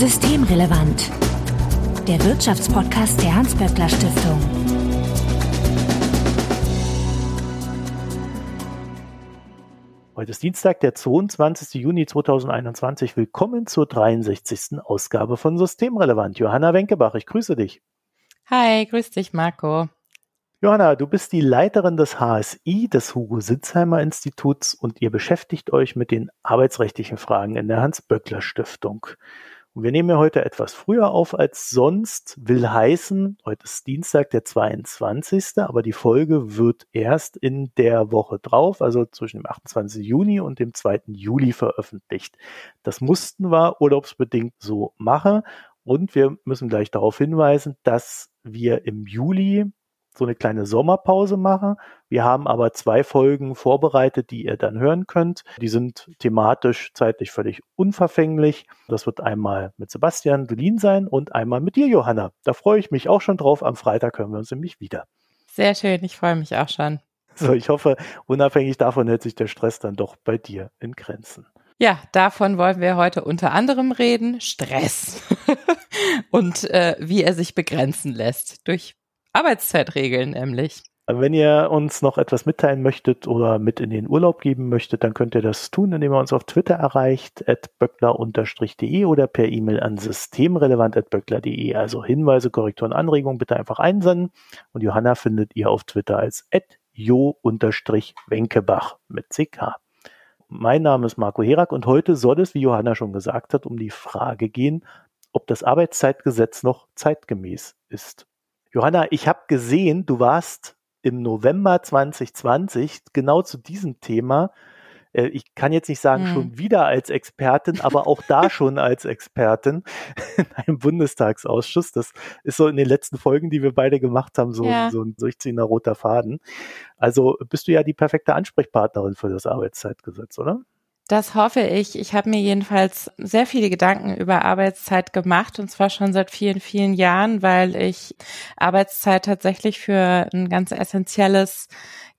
Systemrelevant. Der Wirtschaftspodcast der Hans-Böckler Stiftung. Heute ist Dienstag, der 22. Juni 2021. Willkommen zur 63. Ausgabe von Systemrelevant. Johanna Wenkebach, ich grüße dich. Hi, grüß dich, Marco. Johanna, du bist die Leiterin des HSI, des Hugo Sitzheimer Instituts, und ihr beschäftigt euch mit den arbeitsrechtlichen Fragen in der Hans-Böckler Stiftung. Und wir nehmen ja heute etwas früher auf als sonst, will heißen, heute ist Dienstag, der 22., aber die Folge wird erst in der Woche drauf, also zwischen dem 28. Juni und dem 2. Juli veröffentlicht. Das mussten wir urlaubsbedingt so machen. Und wir müssen gleich darauf hinweisen, dass wir im Juli so eine kleine Sommerpause machen. Wir haben aber zwei Folgen vorbereitet, die ihr dann hören könnt. Die sind thematisch zeitlich völlig unverfänglich. Das wird einmal mit Sebastian Dolin sein und einmal mit dir, Johanna. Da freue ich mich auch schon drauf. Am Freitag hören wir uns nämlich wieder. Sehr schön, ich freue mich auch schon. So, ich hoffe, unabhängig davon hält sich der Stress dann doch bei dir in Grenzen. Ja, davon wollen wir heute unter anderem reden. Stress. und äh, wie er sich begrenzen lässt durch Arbeitszeitregeln nämlich. Wenn ihr uns noch etwas mitteilen möchtet oder mit in den Urlaub geben möchtet, dann könnt ihr das tun, indem ihr uns auf Twitter erreicht, at böckler-de oder per E-Mail an systemrelevant.böckler.de. Also Hinweise, Korrekturen, Anregungen bitte einfach einsenden. Und Johanna findet ihr auf Twitter als at jo-wenkebach mit CK. Mein Name ist Marco Herak und heute soll es, wie Johanna schon gesagt hat, um die Frage gehen, ob das Arbeitszeitgesetz noch zeitgemäß ist. Johanna, ich habe gesehen, du warst im November 2020 genau zu diesem Thema. Äh, ich kann jetzt nicht sagen, hm. schon wieder als Expertin, aber auch da schon als Expertin in einem Bundestagsausschuss. Das ist so in den letzten Folgen, die wir beide gemacht haben, so, ja. so ein durchziehender roter Faden. Also bist du ja die perfekte Ansprechpartnerin für das Arbeitszeitgesetz, oder? Das hoffe ich. Ich habe mir jedenfalls sehr viele Gedanken über Arbeitszeit gemacht und zwar schon seit vielen, vielen Jahren, weil ich Arbeitszeit tatsächlich für ein ganz essentielles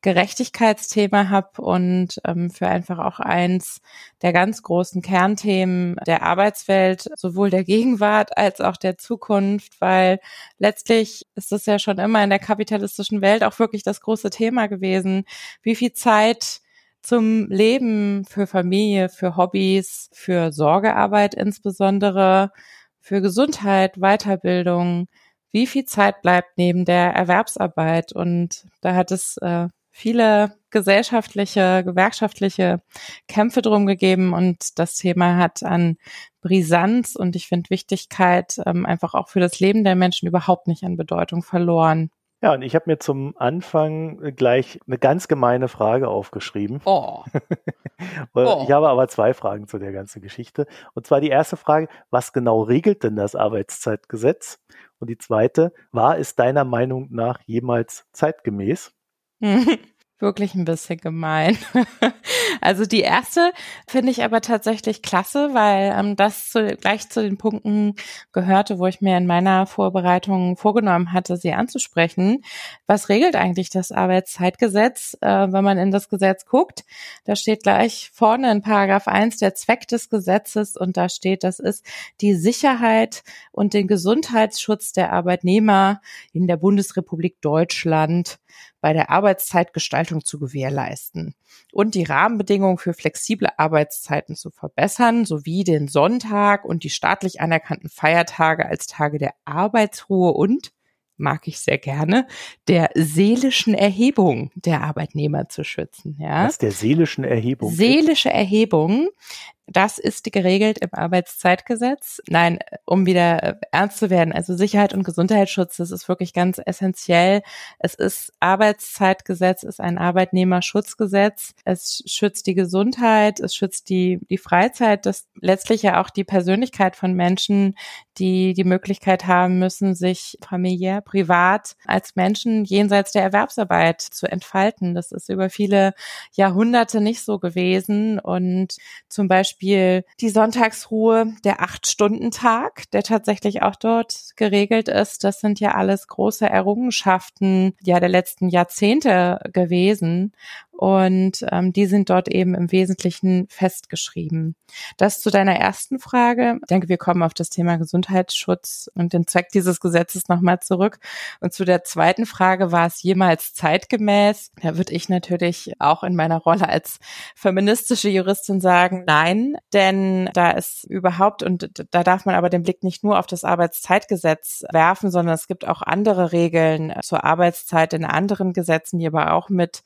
Gerechtigkeitsthema habe und ähm, für einfach auch eins der ganz großen Kernthemen der Arbeitswelt, sowohl der Gegenwart als auch der Zukunft, weil letztlich ist es ja schon immer in der kapitalistischen Welt auch wirklich das große Thema gewesen, wie viel Zeit zum Leben, für Familie, für Hobbys, für Sorgearbeit insbesondere, für Gesundheit, Weiterbildung, wie viel Zeit bleibt neben der Erwerbsarbeit. Und da hat es äh, viele gesellschaftliche, gewerkschaftliche Kämpfe drum gegeben und das Thema hat an Brisanz und ich finde Wichtigkeit ähm, einfach auch für das Leben der Menschen überhaupt nicht an Bedeutung verloren. Ja, und ich habe mir zum Anfang gleich eine ganz gemeine Frage aufgeschrieben. Oh. oh. Ich habe aber zwei Fragen zu der ganzen Geschichte. Und zwar die erste Frage, was genau regelt denn das Arbeitszeitgesetz? Und die zweite, war es deiner Meinung nach jemals zeitgemäß? wirklich ein bisschen gemein. also die erste finde ich aber tatsächlich klasse, weil ähm, das zu, gleich zu den Punkten gehörte, wo ich mir in meiner Vorbereitung vorgenommen hatte, sie anzusprechen. Was regelt eigentlich das Arbeitszeitgesetz? Äh, wenn man in das Gesetz guckt, da steht gleich vorne in Paragraph 1 der Zweck des Gesetzes und da steht, das ist die Sicherheit und den Gesundheitsschutz der Arbeitnehmer in der Bundesrepublik Deutschland bei der Arbeitszeitgestaltung zu gewährleisten und die Rahmenbedingungen für flexible Arbeitszeiten zu verbessern, sowie den Sonntag und die staatlich anerkannten Feiertage als Tage der Arbeitsruhe und mag ich sehr gerne, der seelischen Erhebung der Arbeitnehmer zu schützen. Ja? Was der seelischen Erhebung? Seelische Erhebung das ist geregelt im Arbeitszeitgesetz. Nein, um wieder äh, ernst zu werden, also Sicherheit und Gesundheitsschutz, das ist wirklich ganz essentiell. Es ist Arbeitszeitgesetz, ist ein Arbeitnehmerschutzgesetz. Es schützt die Gesundheit, es schützt die, die Freizeit, das letztlich ja auch die Persönlichkeit von Menschen, die die Möglichkeit haben müssen, sich familiär, privat als Menschen jenseits der Erwerbsarbeit zu entfalten. Das ist über viele Jahrhunderte nicht so gewesen und zum Beispiel Beispiel die Sonntagsruhe, der Acht-Stunden-Tag, der tatsächlich auch dort geregelt ist. Das sind ja alles große Errungenschaften ja der letzten Jahrzehnte gewesen. Und ähm, die sind dort eben im Wesentlichen festgeschrieben. Das zu deiner ersten Frage. Ich denke, wir kommen auf das Thema Gesundheitsschutz und den Zweck dieses Gesetzes nochmal zurück. Und zu der zweiten Frage, war es jemals zeitgemäß? Da würde ich natürlich auch in meiner Rolle als feministische Juristin sagen, nein, denn da ist überhaupt, und da darf man aber den Blick nicht nur auf das Arbeitszeitgesetz werfen, sondern es gibt auch andere Regeln zur Arbeitszeit in anderen Gesetzen, die aber auch mit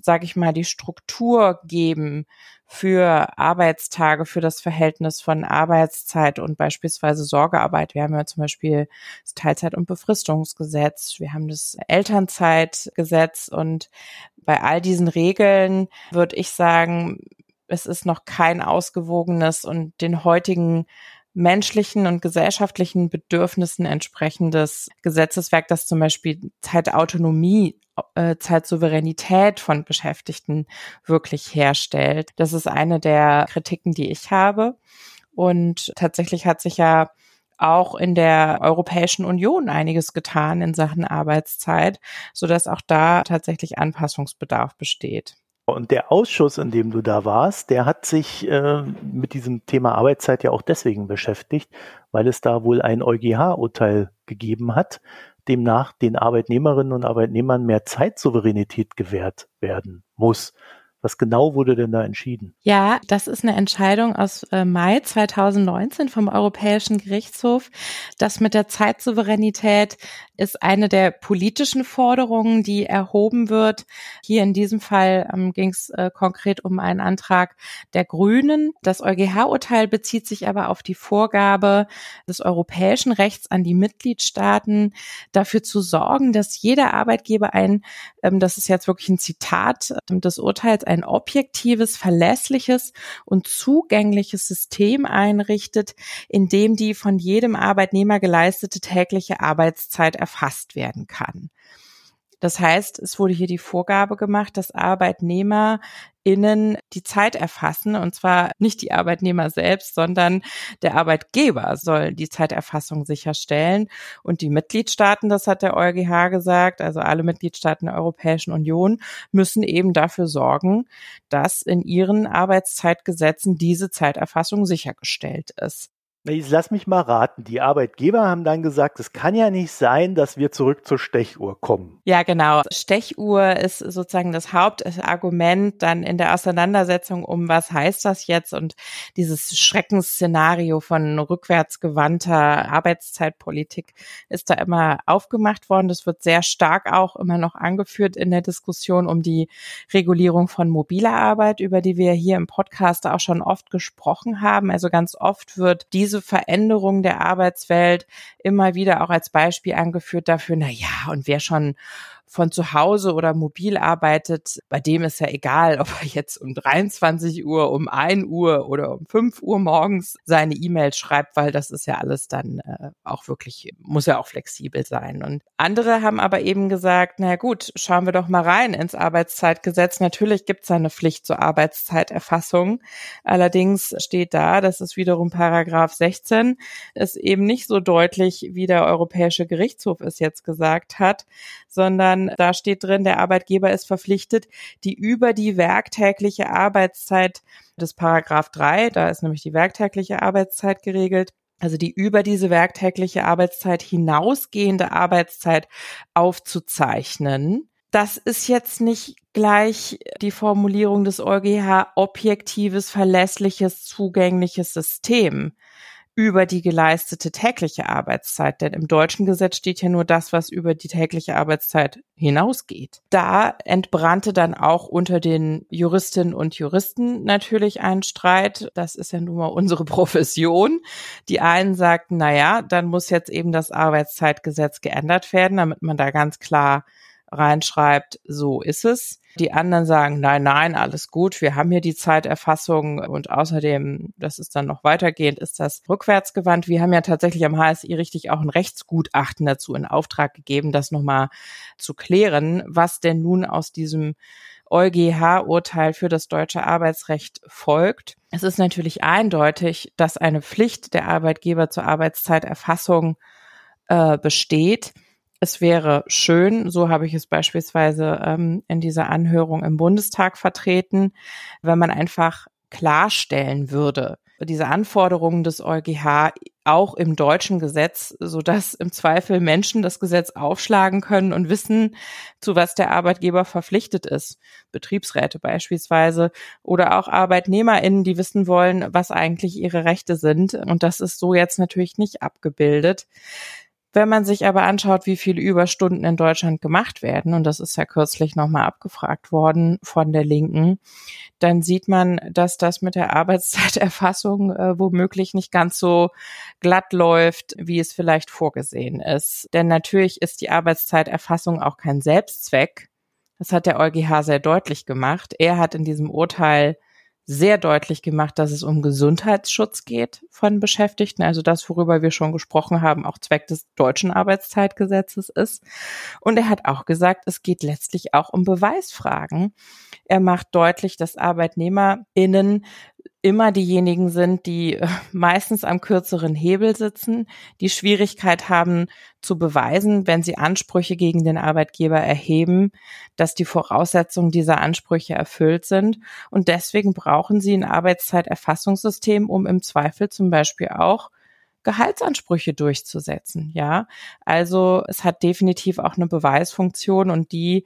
sage ich mal, die Struktur geben für Arbeitstage, für das Verhältnis von Arbeitszeit und beispielsweise Sorgearbeit. Wir haben ja zum Beispiel das Teilzeit- und Befristungsgesetz, wir haben das Elternzeitgesetz und bei all diesen Regeln würde ich sagen, es ist noch kein ausgewogenes und den heutigen menschlichen und gesellschaftlichen Bedürfnissen entsprechendes Gesetzeswerk, das zum Beispiel Zeitautonomie, äh, Zeitsouveränität von Beschäftigten wirklich herstellt. Das ist eine der Kritiken, die ich habe. Und tatsächlich hat sich ja auch in der Europäischen Union einiges getan in Sachen Arbeitszeit, so auch da tatsächlich Anpassungsbedarf besteht. Und der Ausschuss, in dem du da warst, der hat sich äh, mit diesem Thema Arbeitszeit ja auch deswegen beschäftigt, weil es da wohl ein EuGH-Urteil gegeben hat, demnach den Arbeitnehmerinnen und Arbeitnehmern mehr Zeitsouveränität gewährt werden muss. Was genau wurde denn da entschieden? Ja, das ist eine Entscheidung aus äh, Mai 2019 vom Europäischen Gerichtshof. Das mit der Zeitsouveränität ist eine der politischen Forderungen, die erhoben wird. Hier in diesem Fall ähm, ging es äh, konkret um einen Antrag der Grünen. Das EuGH-Urteil bezieht sich aber auf die Vorgabe des europäischen Rechts an die Mitgliedstaaten, dafür zu sorgen, dass jeder Arbeitgeber ein, ähm, das ist jetzt wirklich ein Zitat ähm, des Urteils, ein objektives, verlässliches und zugängliches System einrichtet, in dem die von jedem Arbeitnehmer geleistete tägliche Arbeitszeit erfasst werden kann. Das heißt, es wurde hier die Vorgabe gemacht, dass ArbeitnehmerInnen die Zeit erfassen und zwar nicht die Arbeitnehmer selbst, sondern der Arbeitgeber soll die Zeiterfassung sicherstellen und die Mitgliedstaaten, das hat der EuGH gesagt, also alle Mitgliedstaaten der Europäischen Union müssen eben dafür sorgen, dass in ihren Arbeitszeitgesetzen diese Zeiterfassung sichergestellt ist. Jetzt lass mich mal raten. Die Arbeitgeber haben dann gesagt, es kann ja nicht sein, dass wir zurück zur Stechuhr kommen. Ja, genau. Stechuhr ist sozusagen das Hauptargument dann in der Auseinandersetzung um, was heißt das jetzt und dieses Schreckensszenario von rückwärtsgewandter Arbeitszeitpolitik ist da immer aufgemacht worden. Das wird sehr stark auch immer noch angeführt in der Diskussion um die Regulierung von mobiler Arbeit, über die wir hier im Podcast auch schon oft gesprochen haben. Also ganz oft wird diese diese Veränderung der Arbeitswelt immer wieder auch als Beispiel angeführt dafür, na ja, und wer schon von zu Hause oder mobil arbeitet, bei dem ist ja egal, ob er jetzt um 23 Uhr, um 1 Uhr oder um 5 Uhr morgens seine E-Mail schreibt, weil das ist ja alles dann äh, auch wirklich, muss ja auch flexibel sein. Und andere haben aber eben gesagt, na gut, schauen wir doch mal rein ins Arbeitszeitgesetz. Natürlich gibt es eine Pflicht zur Arbeitszeiterfassung. Allerdings steht da, das ist wiederum Paragraph 16, ist eben nicht so deutlich, wie der Europäische Gerichtshof es jetzt gesagt hat, sondern sondern da steht drin, der Arbeitgeber ist verpflichtet, die über die werktägliche Arbeitszeit des Paragraph 3, da ist nämlich die werktägliche Arbeitszeit geregelt, also die über diese werktägliche Arbeitszeit hinausgehende Arbeitszeit aufzuzeichnen. Das ist jetzt nicht gleich die Formulierung des EuGH objektives, verlässliches, zugängliches System über die geleistete tägliche Arbeitszeit. Denn im deutschen Gesetz steht ja nur das, was über die tägliche Arbeitszeit hinausgeht. Da entbrannte dann auch unter den Juristinnen und Juristen natürlich ein Streit. Das ist ja nun mal unsere Profession. Die einen sagten, na ja, dann muss jetzt eben das Arbeitszeitgesetz geändert werden, damit man da ganz klar reinschreibt, so ist es. Die anderen sagen, nein, nein, alles gut, wir haben hier die Zeiterfassung und außerdem, das ist dann noch weitergehend, ist das rückwärtsgewandt. Wir haben ja tatsächlich am HSI richtig auch ein Rechtsgutachten dazu in Auftrag gegeben, das nochmal zu klären, was denn nun aus diesem EuGH-Urteil für das deutsche Arbeitsrecht folgt. Es ist natürlich eindeutig, dass eine Pflicht der Arbeitgeber zur Arbeitszeiterfassung äh, besteht es wäre schön, so habe ich es beispielsweise ähm, in dieser Anhörung im Bundestag vertreten, wenn man einfach klarstellen würde, diese Anforderungen des EuGH auch im deutschen Gesetz, so dass im Zweifel Menschen das Gesetz aufschlagen können und wissen, zu was der Arbeitgeber verpflichtet ist. Betriebsräte beispielsweise oder auch ArbeitnehmerInnen, die wissen wollen, was eigentlich ihre Rechte sind. Und das ist so jetzt natürlich nicht abgebildet. Wenn man sich aber anschaut, wie viele Überstunden in Deutschland gemacht werden, und das ist ja kürzlich nochmal abgefragt worden von der Linken, dann sieht man, dass das mit der Arbeitszeiterfassung äh, womöglich nicht ganz so glatt läuft, wie es vielleicht vorgesehen ist. Denn natürlich ist die Arbeitszeiterfassung auch kein Selbstzweck. Das hat der EuGH sehr deutlich gemacht. Er hat in diesem Urteil sehr deutlich gemacht, dass es um Gesundheitsschutz geht von Beschäftigten, also das, worüber wir schon gesprochen haben, auch Zweck des deutschen Arbeitszeitgesetzes ist. Und er hat auch gesagt, es geht letztlich auch um Beweisfragen. Er macht deutlich, dass ArbeitnehmerInnen immer diejenigen sind, die äh, meistens am kürzeren Hebel sitzen, die Schwierigkeit haben zu beweisen, wenn sie Ansprüche gegen den Arbeitgeber erheben, dass die Voraussetzungen dieser Ansprüche erfüllt sind. Und deswegen brauchen sie ein Arbeitszeiterfassungssystem, um im Zweifel zum Beispiel auch Gehaltsansprüche durchzusetzen. Ja, also es hat definitiv auch eine Beweisfunktion und die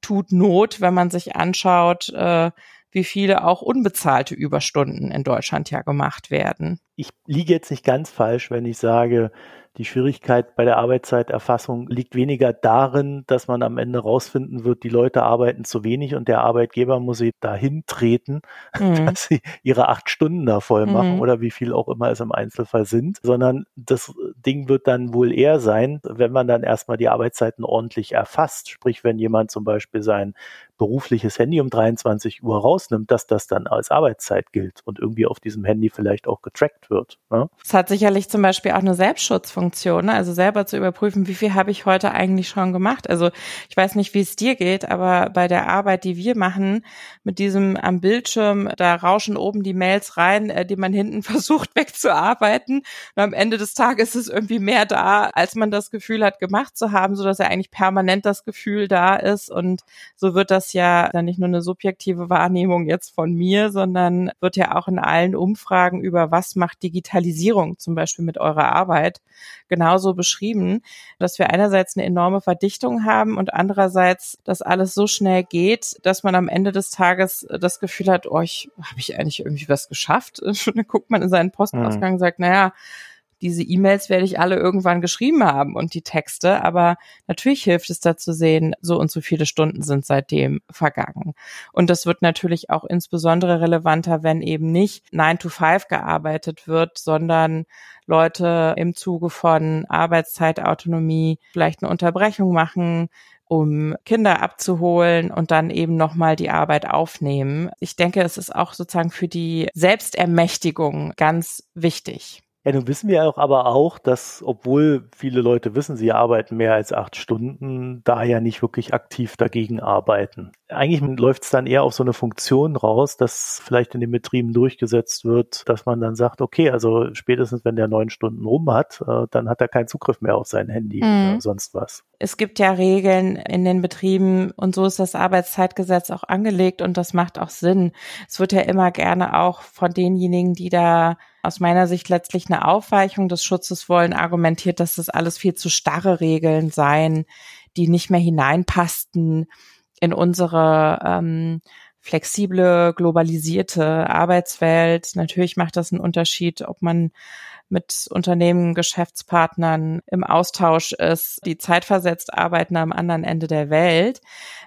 tut Not, wenn man sich anschaut, äh, wie viele auch unbezahlte Überstunden in Deutschland ja gemacht werden. Ich liege jetzt nicht ganz falsch, wenn ich sage, die Schwierigkeit bei der Arbeitszeiterfassung liegt weniger darin, dass man am Ende rausfinden wird, die Leute arbeiten zu wenig und der Arbeitgeber muss sie dahin treten, mhm. dass sie ihre acht Stunden da voll machen mhm. oder wie viel auch immer es im Einzelfall sind, sondern das Ding wird dann wohl eher sein, wenn man dann erstmal die Arbeitszeiten ordentlich erfasst. Sprich, wenn jemand zum Beispiel sein berufliches Handy um 23 Uhr rausnimmt, dass das dann als Arbeitszeit gilt und irgendwie auf diesem Handy vielleicht auch getrackt wird. Ne? Es hat sicherlich zum Beispiel auch eine Selbstschutzfunktion, ne? also selber zu überprüfen, wie viel habe ich heute eigentlich schon gemacht. Also ich weiß nicht, wie es dir geht, aber bei der Arbeit, die wir machen, mit diesem am Bildschirm, da rauschen oben die Mails rein, äh, die man hinten versucht wegzuarbeiten. Und am Ende des Tages ist irgendwie mehr da, als man das Gefühl hat, gemacht zu haben, so dass ja eigentlich permanent das Gefühl da ist. Und so wird das das ja dann nicht nur eine subjektive Wahrnehmung jetzt von mir, sondern wird ja auch in allen Umfragen über was macht Digitalisierung zum Beispiel mit eurer Arbeit genauso beschrieben, dass wir einerseits eine enorme Verdichtung haben und andererseits, dass alles so schnell geht, dass man am Ende des Tages das Gefühl hat, oh, ich habe ich eigentlich irgendwie was geschafft? dann guckt man in seinen Postausgang und sagt, naja, diese E-Mails werde ich alle irgendwann geschrieben haben und die Texte, aber natürlich hilft es da zu sehen, so und so viele Stunden sind seitdem vergangen. Und das wird natürlich auch insbesondere relevanter, wenn eben nicht 9 to 5 gearbeitet wird, sondern Leute im Zuge von Arbeitszeitautonomie vielleicht eine Unterbrechung machen, um Kinder abzuholen und dann eben nochmal die Arbeit aufnehmen. Ich denke, es ist auch sozusagen für die Selbstermächtigung ganz wichtig. Ja, nun wissen wir auch aber auch, dass obwohl viele Leute wissen, sie arbeiten mehr als acht Stunden, da ja nicht wirklich aktiv dagegen arbeiten. Eigentlich läuft es dann eher auf so eine Funktion raus, dass vielleicht in den Betrieben durchgesetzt wird, dass man dann sagt, okay, also spätestens wenn der neun Stunden rum hat, äh, dann hat er keinen Zugriff mehr auf sein Handy mhm. oder sonst was. Es gibt ja Regeln in den Betrieben und so ist das Arbeitszeitgesetz auch angelegt und das macht auch Sinn. Es wird ja immer gerne auch von denjenigen, die da aus meiner Sicht letztlich eine Aufweichung des Schutzes wollen, argumentiert, dass das alles viel zu starre Regeln seien, die nicht mehr hineinpassten in unsere ähm, flexible, globalisierte Arbeitswelt. Natürlich macht das einen Unterschied, ob man mit Unternehmen, Geschäftspartnern im Austausch ist, die zeitversetzt arbeiten am anderen Ende der Welt.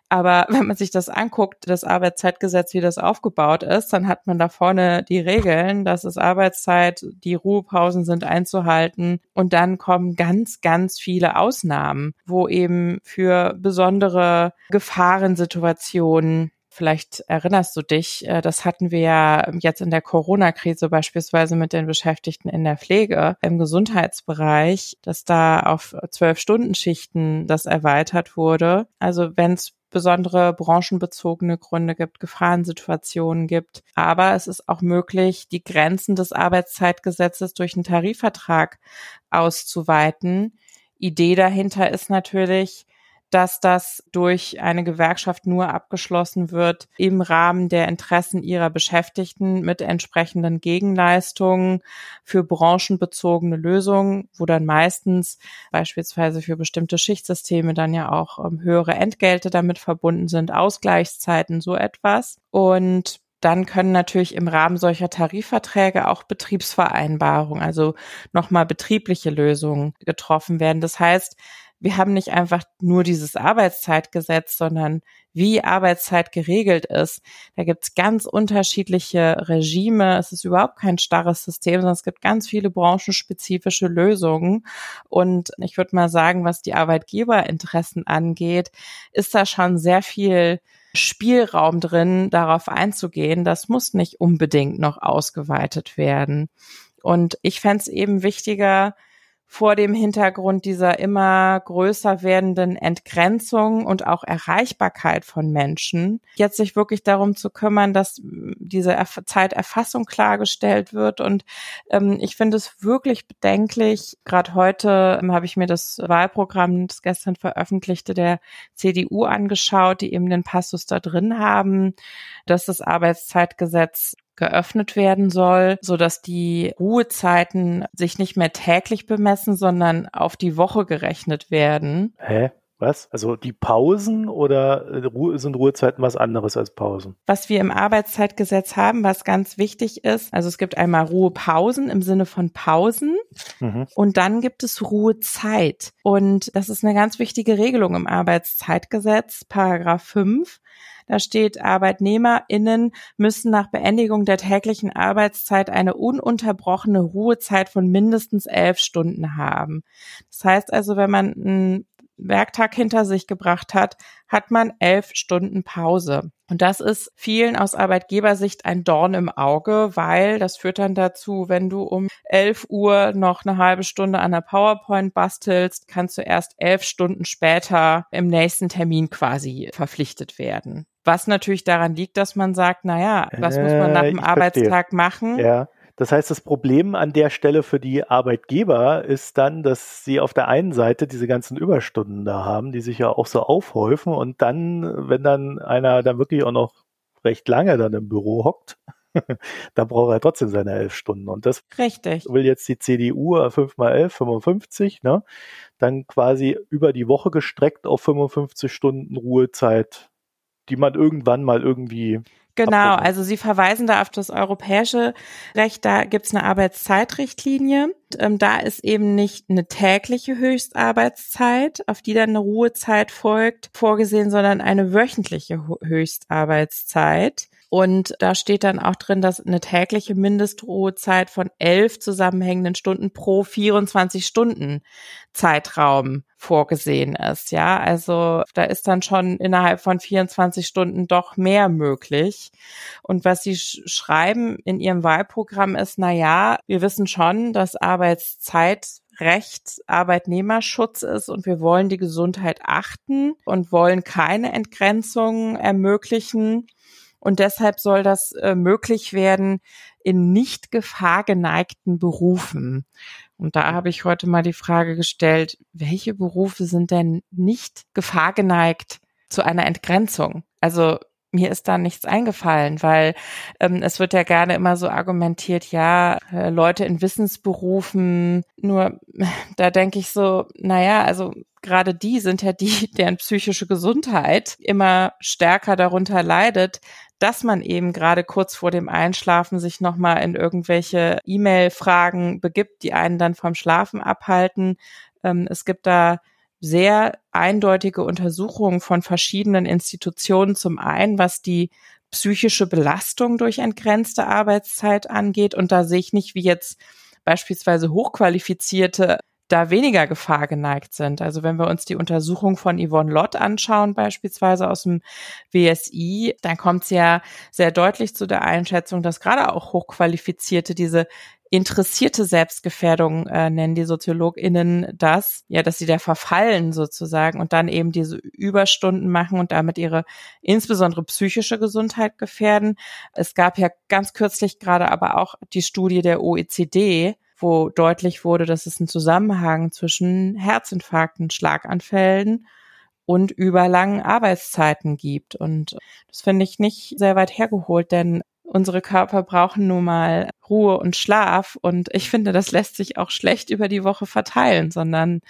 Aber wenn man sich das anguckt, das Arbeitszeitgesetz, wie das aufgebaut ist, dann hat man da vorne die Regeln, dass es Arbeitszeit, die Ruhepausen sind einzuhalten und dann kommen ganz, ganz viele Ausnahmen, wo eben für besondere Gefahrensituationen Vielleicht erinnerst du dich, äh, das hatten wir ja jetzt in der Corona-Krise beispielsweise mit den Beschäftigten in der Pflege im Gesundheitsbereich, dass da auf zwölf Stunden Schichten das erweitert wurde. Also wenn es besondere branchenbezogene Gründe gibt, Gefahrensituationen gibt. Aber es ist auch möglich, die Grenzen des Arbeitszeitgesetzes durch einen Tarifvertrag auszuweiten, Idee dahinter ist natürlich, dass das durch eine Gewerkschaft nur abgeschlossen wird im Rahmen der Interessen ihrer Beschäftigten mit entsprechenden Gegenleistungen für branchenbezogene Lösungen, wo dann meistens beispielsweise für bestimmte Schichtsysteme dann ja auch ähm, höhere Entgelte damit verbunden sind, Ausgleichszeiten, so etwas. Und dann können natürlich im Rahmen solcher Tarifverträge auch Betriebsvereinbarungen, also nochmal betriebliche Lösungen getroffen werden. Das heißt, wir haben nicht einfach nur dieses Arbeitszeitgesetz, sondern wie Arbeitszeit geregelt ist. Da gibt's ganz unterschiedliche Regime. Es ist überhaupt kein starres System, sondern es gibt ganz viele branchenspezifische Lösungen. Und ich würde mal sagen, was die Arbeitgeberinteressen angeht, ist da schon sehr viel Spielraum drin, darauf einzugehen. Das muss nicht unbedingt noch ausgeweitet werden. Und ich fände es eben wichtiger, vor dem Hintergrund dieser immer größer werdenden Entgrenzung und auch Erreichbarkeit von Menschen, jetzt sich wirklich darum zu kümmern, dass diese Erf Zeiterfassung klargestellt wird. Und ähm, ich finde es wirklich bedenklich. Gerade heute ähm, habe ich mir das Wahlprogramm, das gestern veröffentlichte, der CDU angeschaut, die eben den Passus da drin haben, dass das Arbeitszeitgesetz geöffnet werden soll, so dass die Ruhezeiten sich nicht mehr täglich bemessen, sondern auf die Woche gerechnet werden. Hä? Was? Also die Pausen oder äh, sind Ruhezeiten was anderes als Pausen? Was wir im Arbeitszeitgesetz haben, was ganz wichtig ist, also es gibt einmal Ruhepausen im Sinne von Pausen mhm. und dann gibt es Ruhezeit. Und das ist eine ganz wichtige Regelung im Arbeitszeitgesetz, Paragraph 5. Da steht, ArbeitnehmerInnen müssen nach Beendigung der täglichen Arbeitszeit eine ununterbrochene Ruhezeit von mindestens elf Stunden haben. Das heißt also, wenn man einen Werktag hinter sich gebracht hat, hat man elf Stunden Pause. Und das ist vielen aus Arbeitgebersicht ein Dorn im Auge, weil das führt dann dazu, wenn du um elf Uhr noch eine halbe Stunde an der PowerPoint bastelst, kannst du erst elf Stunden später im nächsten Termin quasi verpflichtet werden. Was natürlich daran liegt, dass man sagt, na ja, was muss man nach äh, dem Arbeitstag machen? Ja. Das heißt, das Problem an der Stelle für die Arbeitgeber ist dann, dass sie auf der einen Seite diese ganzen Überstunden da haben, die sich ja auch so aufhäufen und dann, wenn dann einer dann wirklich auch noch recht lange dann im Büro hockt, dann braucht er trotzdem seine elf Stunden. Und das Richtig. will jetzt die CDU 5 mal 11, 55, ne? Dann quasi über die Woche gestreckt auf 55 Stunden Ruhezeit die man irgendwann mal irgendwie Genau, also Sie verweisen da auf das europäische Recht, da gibt's eine Arbeitszeitrichtlinie. Ähm, da ist eben nicht eine tägliche Höchstarbeitszeit, auf die dann eine Ruhezeit folgt, vorgesehen, sondern eine wöchentliche Höchstarbeitszeit. Und da steht dann auch drin, dass eine tägliche Mindestruhezeit von elf zusammenhängenden Stunden pro 24 Stunden Zeitraum vorgesehen ist. Ja, also da ist dann schon innerhalb von 24 Stunden doch mehr möglich. Und was Sie sch schreiben in Ihrem Wahlprogramm ist, na ja, wir wissen schon, dass Arbeitszeit Recht Arbeitnehmerschutz ist und wir wollen die Gesundheit achten und wollen keine Entgrenzung ermöglichen. Und deshalb soll das äh, möglich werden in nicht gefahrgeneigten Berufen. Und da habe ich heute mal die Frage gestellt, welche Berufe sind denn nicht gefahrgeneigt zu einer Entgrenzung? Also mir ist da nichts eingefallen, weil ähm, es wird ja gerne immer so argumentiert, ja, äh, Leute in Wissensberufen, nur da denke ich so, naja, also gerade die sind ja die, deren psychische Gesundheit immer stärker darunter leidet, dass man eben gerade kurz vor dem Einschlafen sich nochmal in irgendwelche E-Mail-Fragen begibt, die einen dann vom Schlafen abhalten. Ähm, es gibt da sehr eindeutige Untersuchungen von verschiedenen Institutionen. Zum einen, was die psychische Belastung durch entgrenzte Arbeitszeit angeht. Und da sehe ich nicht, wie jetzt beispielsweise hochqualifizierte da weniger Gefahr geneigt sind. Also wenn wir uns die Untersuchung von Yvonne Lott anschauen, beispielsweise aus dem WSI, dann kommt es ja sehr deutlich zu der Einschätzung, dass gerade auch Hochqualifizierte diese interessierte Selbstgefährdung äh, nennen die SoziologInnen das, ja, dass sie da verfallen sozusagen und dann eben diese Überstunden machen und damit ihre insbesondere psychische Gesundheit gefährden. Es gab ja ganz kürzlich gerade aber auch die Studie der OECD, wo deutlich wurde, dass es einen Zusammenhang zwischen Herzinfarkten, Schlaganfällen und überlangen Arbeitszeiten gibt. Und das finde ich nicht sehr weit hergeholt, denn unsere Körper brauchen nun mal Ruhe und Schlaf. Und ich finde, das lässt sich auch schlecht über die Woche verteilen, sondern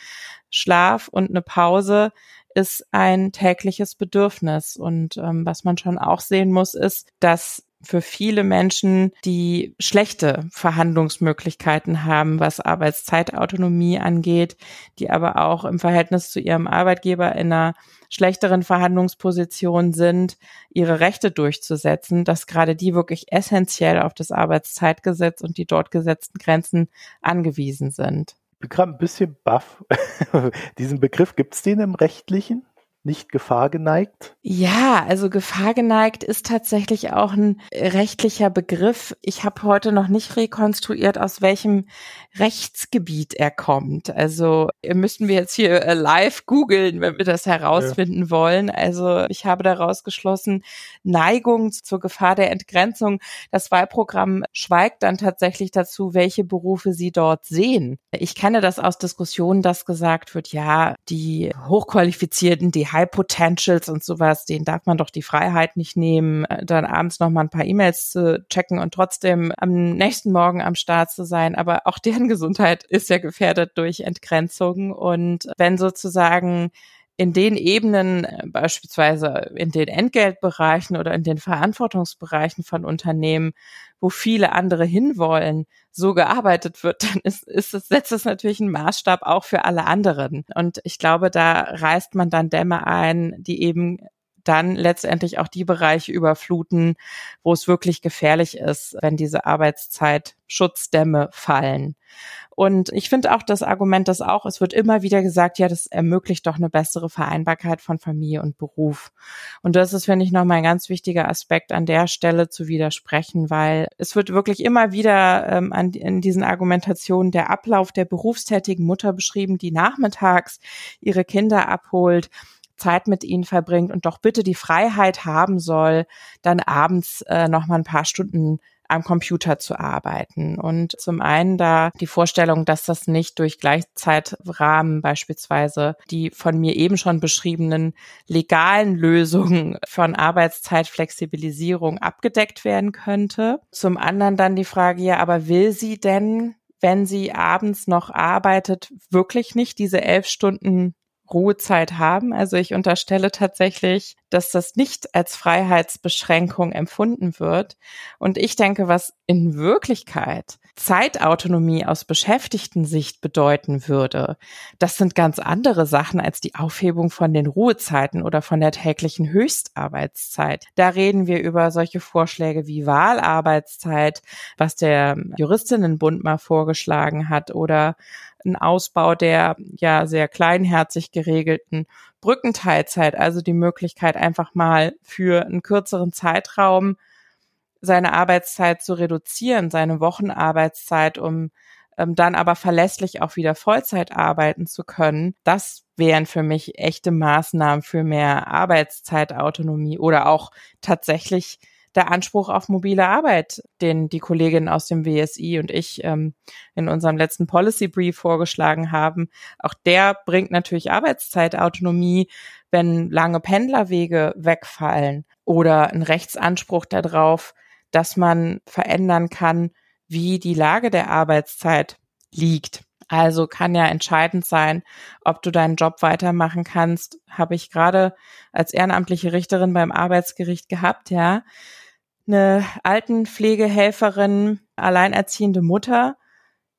Schlaf und eine Pause ist ein tägliches Bedürfnis. Und ähm, was man schon auch sehen muss, ist, dass für viele Menschen, die schlechte Verhandlungsmöglichkeiten haben, was Arbeitszeitautonomie angeht, die aber auch im Verhältnis zu ihrem Arbeitgeber in einer schlechteren Verhandlungsposition sind, ihre Rechte durchzusetzen, dass gerade die wirklich essentiell auf das Arbeitszeitgesetz und die dort gesetzten Grenzen angewiesen sind. Ich bin gerade ein bisschen baff. Diesen Begriff, gibt es den im Rechtlichen? Nicht Gefahr geneigt? Ja, also Gefahr geneigt ist tatsächlich auch ein rechtlicher Begriff. Ich habe heute noch nicht rekonstruiert, aus welchem Rechtsgebiet er kommt. Also müssten wir jetzt hier äh, live googeln, wenn wir das herausfinden ja. wollen. Also ich habe daraus geschlossen, Neigung zur Gefahr der Entgrenzung. Das Wahlprogramm schweigt dann tatsächlich dazu, welche Berufe sie dort sehen. Ich kenne das aus Diskussionen, dass gesagt wird, ja, die Hochqualifizierten, die High Potentials und sowas, denen darf man doch die Freiheit nicht nehmen, dann abends noch mal ein paar E-Mails zu checken und trotzdem am nächsten Morgen am Start zu sein. Aber auch deren Gesundheit ist ja gefährdet durch Entgrenzung. Und wenn sozusagen in den Ebenen, beispielsweise in den Entgeltbereichen oder in den Verantwortungsbereichen von Unternehmen, wo viele andere hinwollen, so gearbeitet wird, dann ist, ist es, setzt es natürlich einen Maßstab auch für alle anderen. Und ich glaube, da reißt man dann Dämme ein, die eben dann letztendlich auch die Bereiche überfluten, wo es wirklich gefährlich ist, wenn diese Arbeitszeitschutzdämme fallen. Und ich finde auch das Argument, dass auch, es wird immer wieder gesagt, ja, das ermöglicht doch eine bessere Vereinbarkeit von Familie und Beruf. Und das ist, finde ich, nochmal ein ganz wichtiger Aspekt an der Stelle zu widersprechen, weil es wird wirklich immer wieder ähm, an, in diesen Argumentationen der Ablauf der berufstätigen Mutter beschrieben, die nachmittags ihre Kinder abholt Zeit mit ihnen verbringt und doch bitte die Freiheit haben soll, dann abends äh, noch mal ein paar Stunden am Computer zu arbeiten. Und zum einen da die Vorstellung, dass das nicht durch Gleichzeitrahmen beispielsweise die von mir eben schon beschriebenen legalen Lösungen von Arbeitszeitflexibilisierung abgedeckt werden könnte. Zum anderen dann die Frage, ja, aber will sie denn wenn sie abends noch arbeitet, wirklich nicht diese elf Stunden Ruhezeit haben. Also ich unterstelle tatsächlich, dass das nicht als Freiheitsbeschränkung empfunden wird. Und ich denke, was in Wirklichkeit Zeitautonomie aus Beschäftigten-Sicht bedeuten würde, das sind ganz andere Sachen als die Aufhebung von den Ruhezeiten oder von der täglichen Höchstarbeitszeit. Da reden wir über solche Vorschläge wie Wahlarbeitszeit, was der Juristinnenbund mal vorgeschlagen hat oder ein Ausbau der ja sehr kleinherzig geregelten Brückenteilzeit, also die Möglichkeit einfach mal für einen kürzeren Zeitraum seine Arbeitszeit zu reduzieren, seine Wochenarbeitszeit, um ähm, dann aber verlässlich auch wieder Vollzeit arbeiten zu können. Das wären für mich echte Maßnahmen für mehr Arbeitszeitautonomie oder auch tatsächlich der Anspruch auf mobile Arbeit, den die Kolleginnen aus dem WSI und ich ähm, in unserem letzten Policy Brief vorgeschlagen haben, auch der bringt natürlich Arbeitszeitautonomie, wenn lange Pendlerwege wegfallen oder ein Rechtsanspruch darauf, dass man verändern kann, wie die Lage der Arbeitszeit liegt. Also kann ja entscheidend sein, ob du deinen Job weitermachen kannst. Habe ich gerade als ehrenamtliche Richterin beim Arbeitsgericht gehabt, ja eine Altenpflegehelferin, alleinerziehende Mutter,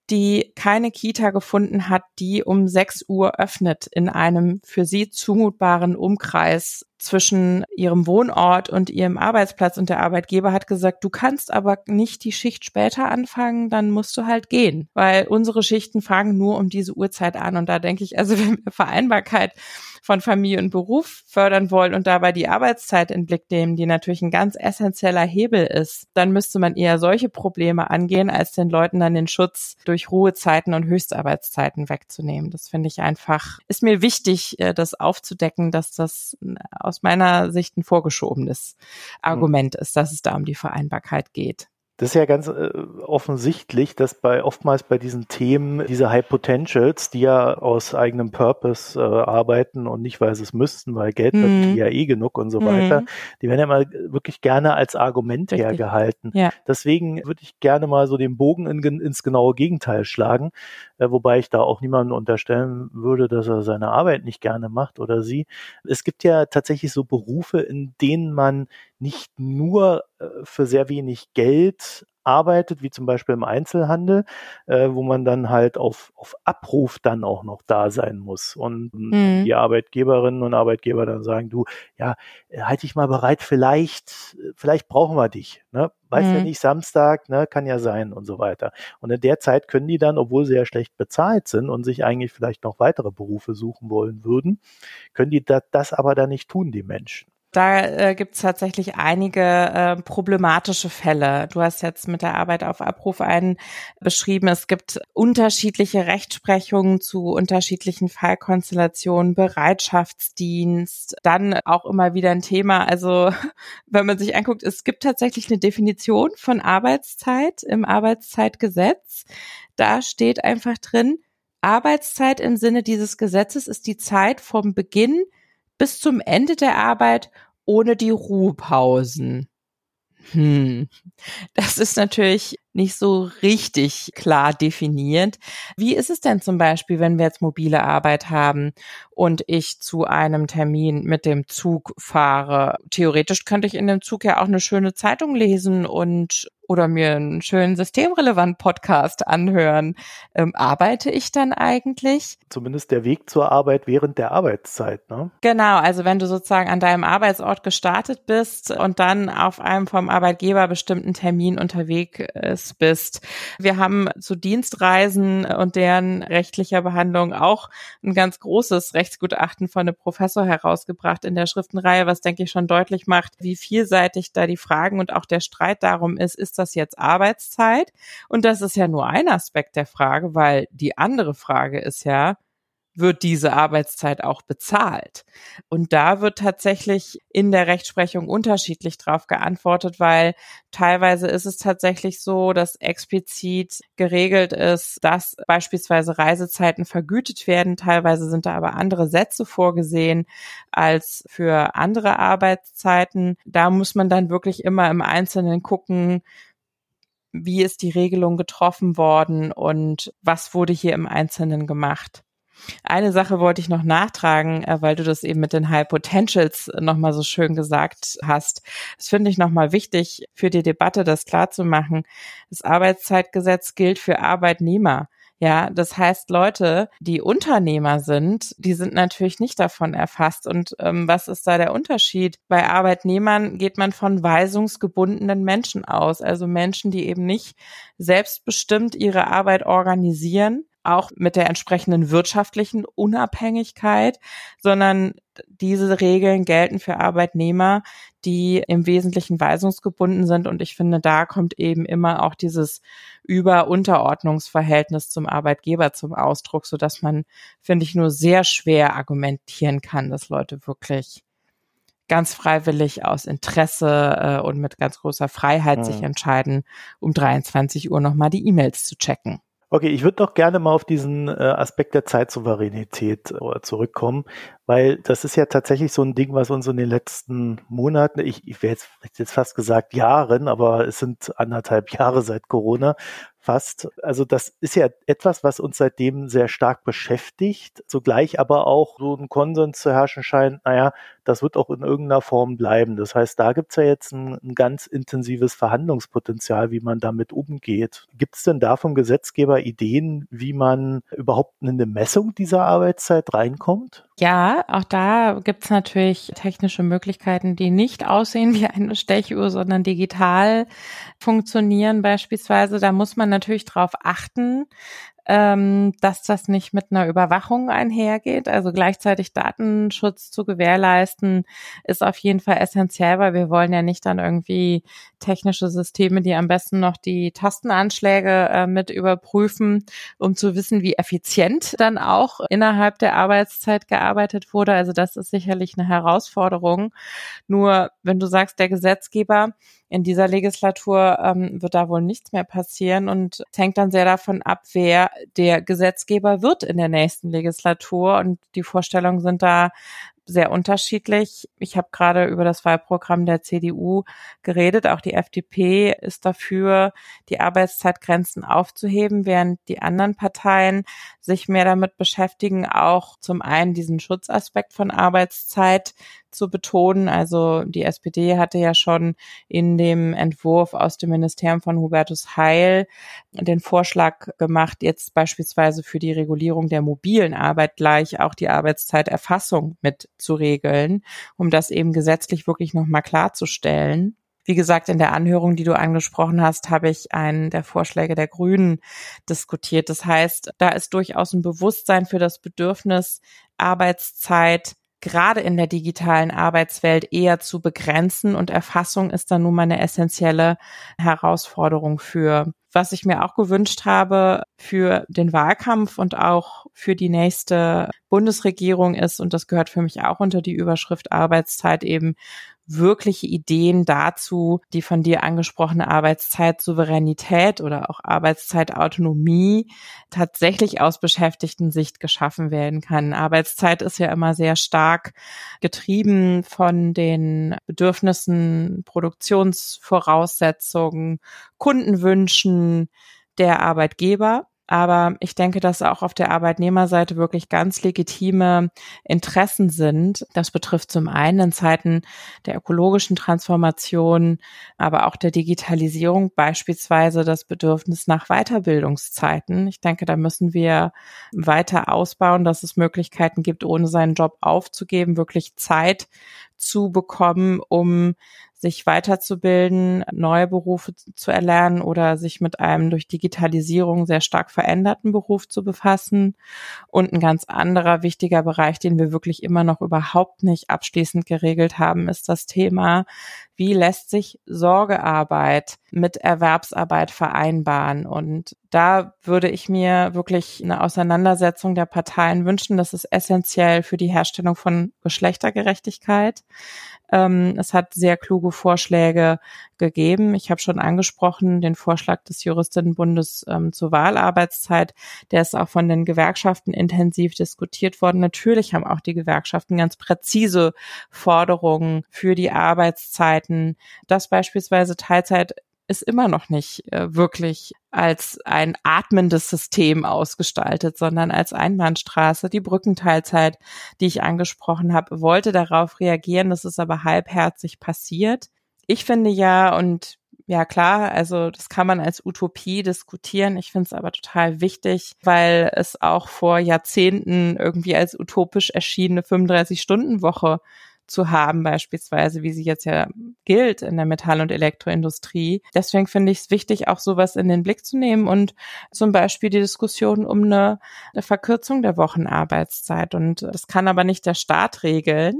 die keine Kita gefunden hat, die um 6 Uhr öffnet in einem für sie zumutbaren Umkreis zwischen ihrem Wohnort und ihrem Arbeitsplatz. Und der Arbeitgeber hat gesagt, du kannst aber nicht die Schicht später anfangen, dann musst du halt gehen, weil unsere Schichten fangen nur um diese Uhrzeit an. Und da denke ich, also wenn wir Vereinbarkeit von Familie und Beruf fördern wollen und dabei die Arbeitszeit in Blick nehmen, die natürlich ein ganz essentieller Hebel ist, dann müsste man eher solche Probleme angehen, als den Leuten dann den Schutz durch Ruhezeiten und Höchstarbeitszeiten wegzunehmen. Das finde ich einfach, ist mir wichtig, äh, das aufzudecken, dass das aus meiner Sicht ein vorgeschobenes Argument ist, dass es da um die Vereinbarkeit geht. Das ist ja ganz äh, offensichtlich, dass bei oftmals bei diesen Themen diese High Potentials, die ja aus eigenem Purpose äh, arbeiten und nicht, weil sie es müssten, weil Geld mhm. wird ja eh genug und so mhm. weiter, die werden ja mal wirklich gerne als Argument Richtig. hergehalten. Ja. Deswegen würde ich gerne mal so den Bogen in, ins genaue Gegenteil schlagen, äh, wobei ich da auch niemanden unterstellen würde, dass er seine Arbeit nicht gerne macht oder sie. Es gibt ja tatsächlich so Berufe, in denen man nicht nur äh, für sehr wenig Geld arbeitet, wie zum Beispiel im Einzelhandel, äh, wo man dann halt auf, auf Abruf dann auch noch da sein muss. Und mhm. die Arbeitgeberinnen und Arbeitgeber dann sagen, du, ja, halt dich mal bereit, vielleicht, vielleicht brauchen wir dich. Ne? Weiß mhm. ja nicht, Samstag, ne, kann ja sein und so weiter. Und in der Zeit können die dann, obwohl sie ja schlecht bezahlt sind und sich eigentlich vielleicht noch weitere Berufe suchen wollen würden, können die das, das aber dann nicht tun, die Menschen. Da äh, gibt es tatsächlich einige äh, problematische Fälle. Du hast jetzt mit der Arbeit auf Abruf einen beschrieben. Es gibt unterschiedliche Rechtsprechungen zu unterschiedlichen Fallkonstellationen, Bereitschaftsdienst, dann auch immer wieder ein Thema. Also wenn man sich anguckt, es gibt tatsächlich eine Definition von Arbeitszeit im Arbeitszeitgesetz. Da steht einfach drin, Arbeitszeit im Sinne dieses Gesetzes ist die Zeit vom Beginn bis zum Ende der Arbeit ohne die Ruhepausen. Hm, das ist natürlich nicht so richtig klar definiert. Wie ist es denn zum Beispiel, wenn wir jetzt mobile Arbeit haben und ich zu einem Termin mit dem Zug fahre? Theoretisch könnte ich in dem Zug ja auch eine schöne Zeitung lesen und oder mir einen schönen systemrelevant Podcast anhören. Ähm, arbeite ich dann eigentlich? Zumindest der Weg zur Arbeit während der Arbeitszeit, ne? Genau, also wenn du sozusagen an deinem Arbeitsort gestartet bist und dann auf einem vom Arbeitgeber bestimmten Termin unterwegs bist. Wir haben zu Dienstreisen und deren rechtlicher Behandlung auch ein ganz großes Rechtsgutachten von einem Professor herausgebracht in der Schriftenreihe, was denke ich schon deutlich macht, wie vielseitig da die Fragen und auch der Streit darum ist, ist das jetzt Arbeitszeit? Und das ist ja nur ein Aspekt der Frage, weil die andere Frage ist ja, wird diese Arbeitszeit auch bezahlt? Und da wird tatsächlich in der Rechtsprechung unterschiedlich drauf geantwortet, weil teilweise ist es tatsächlich so, dass explizit geregelt ist, dass beispielsweise Reisezeiten vergütet werden. Teilweise sind da aber andere Sätze vorgesehen als für andere Arbeitszeiten. Da muss man dann wirklich immer im Einzelnen gucken, wie ist die Regelung getroffen worden und was wurde hier im Einzelnen gemacht. Eine Sache wollte ich noch nachtragen, äh, weil du das eben mit den High Potentials nochmal so schön gesagt hast. Das finde ich nochmal wichtig für die Debatte, das klarzumachen. Das Arbeitszeitgesetz gilt für Arbeitnehmer. Ja, das heißt, Leute, die Unternehmer sind, die sind natürlich nicht davon erfasst. Und ähm, was ist da der Unterschied? Bei Arbeitnehmern geht man von weisungsgebundenen Menschen aus, also Menschen, die eben nicht selbstbestimmt ihre Arbeit organisieren, auch mit der entsprechenden wirtschaftlichen Unabhängigkeit, sondern diese Regeln gelten für Arbeitnehmer, die im Wesentlichen weisungsgebunden sind. Und ich finde, da kommt eben immer auch dieses Über-Unterordnungsverhältnis zum Arbeitgeber zum Ausdruck, so dass man, finde ich, nur sehr schwer argumentieren kann, dass Leute wirklich ganz freiwillig aus Interesse äh, und mit ganz großer Freiheit mhm. sich entscheiden, um 23 Uhr nochmal die E-Mails zu checken. Okay, ich würde doch gerne mal auf diesen äh, Aspekt der Zeitsouveränität äh, zurückkommen, weil das ist ja tatsächlich so ein Ding, was uns in den letzten Monaten, ich, ich wäre jetzt, jetzt fast gesagt Jahren, aber es sind anderthalb Jahre seit Corona, fast. Also das ist ja etwas, was uns seitdem sehr stark beschäftigt, zugleich aber auch so ein Konsens zu herrschen scheint, naja, das wird auch in irgendeiner Form bleiben. Das heißt, da gibt's ja jetzt ein, ein ganz intensives Verhandlungspotenzial, wie man damit umgeht. Gibt es denn da vom Gesetzgeber Ideen, wie man überhaupt in eine Messung dieser Arbeitszeit reinkommt? Ja, auch da gibt's natürlich technische Möglichkeiten, die nicht aussehen wie eine Stechuhr, sondern digital funktionieren beispielsweise. Da muss man natürlich darauf achten, ähm, dass das nicht mit einer Überwachung einhergeht. Also gleichzeitig Datenschutz zu gewährleisten, ist auf jeden Fall essentiell, weil wir wollen ja nicht dann irgendwie technische Systeme, die am besten noch die Tastenanschläge äh, mit überprüfen, um zu wissen, wie effizient dann auch innerhalb der Arbeitszeit gearbeitet wurde. Also das ist sicherlich eine Herausforderung. Nur wenn du sagst, der Gesetzgeber in dieser Legislatur ähm, wird da wohl nichts mehr passieren und es hängt dann sehr davon ab, wer der Gesetzgeber wird in der nächsten Legislatur und die Vorstellungen sind da sehr unterschiedlich. Ich habe gerade über das Wahlprogramm der CDU geredet. Auch die FDP ist dafür, die Arbeitszeitgrenzen aufzuheben, während die anderen Parteien sich mehr damit beschäftigen, auch zum einen diesen Schutzaspekt von Arbeitszeit zu betonen. Also die SPD hatte ja schon in dem Entwurf aus dem Ministerium von Hubertus Heil den Vorschlag gemacht, jetzt beispielsweise für die Regulierung der mobilen Arbeit gleich auch die Arbeitszeiterfassung mit zu regeln, um das eben gesetzlich wirklich nochmal klarzustellen. Wie gesagt, in der Anhörung, die du angesprochen hast, habe ich einen der Vorschläge der Grünen diskutiert. Das heißt, da ist durchaus ein Bewusstsein für das Bedürfnis, Arbeitszeit gerade in der digitalen Arbeitswelt eher zu begrenzen und Erfassung ist dann nun mal eine essentielle Herausforderung für. Was ich mir auch gewünscht habe für den Wahlkampf und auch für die nächste Bundesregierung ist, und das gehört für mich auch unter die Überschrift Arbeitszeit eben wirkliche Ideen dazu, die von dir angesprochene Arbeitszeitsouveränität oder auch Arbeitszeitautonomie tatsächlich aus Beschäftigten Sicht geschaffen werden kann. Arbeitszeit ist ja immer sehr stark getrieben von den Bedürfnissen, Produktionsvoraussetzungen, Kundenwünschen der Arbeitgeber. Aber ich denke, dass auch auf der Arbeitnehmerseite wirklich ganz legitime Interessen sind. Das betrifft zum einen in Zeiten der ökologischen Transformation, aber auch der Digitalisierung beispielsweise das Bedürfnis nach Weiterbildungszeiten. Ich denke, da müssen wir weiter ausbauen, dass es Möglichkeiten gibt, ohne seinen Job aufzugeben, wirklich Zeit zu bekommen, um sich weiterzubilden, neue Berufe zu erlernen oder sich mit einem durch Digitalisierung sehr stark veränderten Beruf zu befassen. Und ein ganz anderer wichtiger Bereich, den wir wirklich immer noch überhaupt nicht abschließend geregelt haben, ist das Thema, wie lässt sich Sorgearbeit mit Erwerbsarbeit vereinbaren? Und da würde ich mir wirklich eine Auseinandersetzung der Parteien wünschen. Das ist essentiell für die Herstellung von Geschlechtergerechtigkeit. Ähm, es hat sehr kluge Vorschläge gegeben. Ich habe schon angesprochen den Vorschlag des Juristinnenbundes ähm, zur Wahlarbeitszeit. Der ist auch von den Gewerkschaften intensiv diskutiert worden. Natürlich haben auch die Gewerkschaften ganz präzise Forderungen für die Arbeitszeiten, dass beispielsweise Teilzeit ist immer noch nicht äh, wirklich als ein atmendes System ausgestaltet, sondern als Einbahnstraße. Die Brückenteilzeit, die ich angesprochen habe, wollte darauf reagieren. Das ist aber halbherzig passiert. Ich finde ja, und ja klar, also das kann man als Utopie diskutieren. Ich finde es aber total wichtig, weil es auch vor Jahrzehnten irgendwie als utopisch erschienene 35-Stunden-Woche zu haben, beispielsweise, wie sie jetzt ja gilt in der Metall- und Elektroindustrie. Deswegen finde ich es wichtig, auch sowas in den Blick zu nehmen und zum Beispiel die Diskussion um eine, eine Verkürzung der Wochenarbeitszeit. Und das kann aber nicht der Staat regeln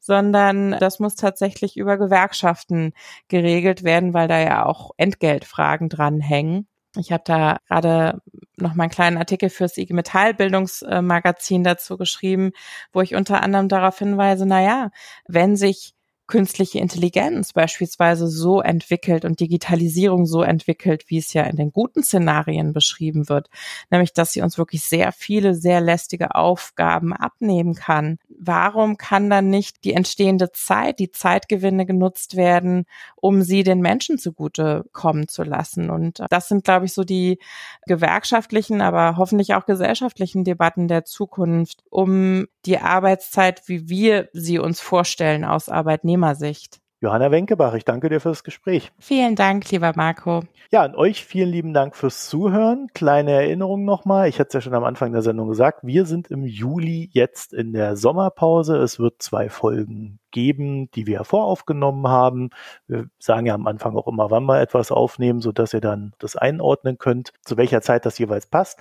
sondern das muss tatsächlich über Gewerkschaften geregelt werden, weil da ja auch Entgeltfragen dranhängen. Ich habe da gerade noch mal einen kleinen Artikel fürs IG Metall Bildungsmagazin dazu geschrieben, wo ich unter anderem darauf hinweise, na ja, wenn sich künstliche Intelligenz beispielsweise so entwickelt und Digitalisierung so entwickelt, wie es ja in den guten Szenarien beschrieben wird, nämlich dass sie uns wirklich sehr viele, sehr lästige Aufgaben abnehmen kann. Warum kann dann nicht die entstehende Zeit, die Zeitgewinne genutzt werden, um sie den Menschen zugute kommen zu lassen? Und das sind, glaube ich, so die gewerkschaftlichen, aber hoffentlich auch gesellschaftlichen Debatten der Zukunft, um die Arbeitszeit, wie wir sie uns vorstellen, aus Arbeitnehmersicht. Johanna Wenkebach, ich danke dir fürs Gespräch. Vielen Dank, lieber Marco. Ja, an euch vielen lieben Dank fürs Zuhören. Kleine Erinnerung nochmal, ich hatte es ja schon am Anfang der Sendung gesagt, wir sind im Juli jetzt in der Sommerpause. Es wird zwei Folgen geben, die wir voraufgenommen haben. Wir sagen ja am Anfang auch immer, wann wir etwas aufnehmen, sodass ihr dann das einordnen könnt, zu welcher Zeit das jeweils passt.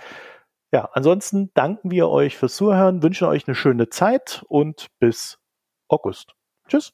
Ja, ansonsten danken wir euch fürs Zuhören, wünschen euch eine schöne Zeit und bis August. Tschüss.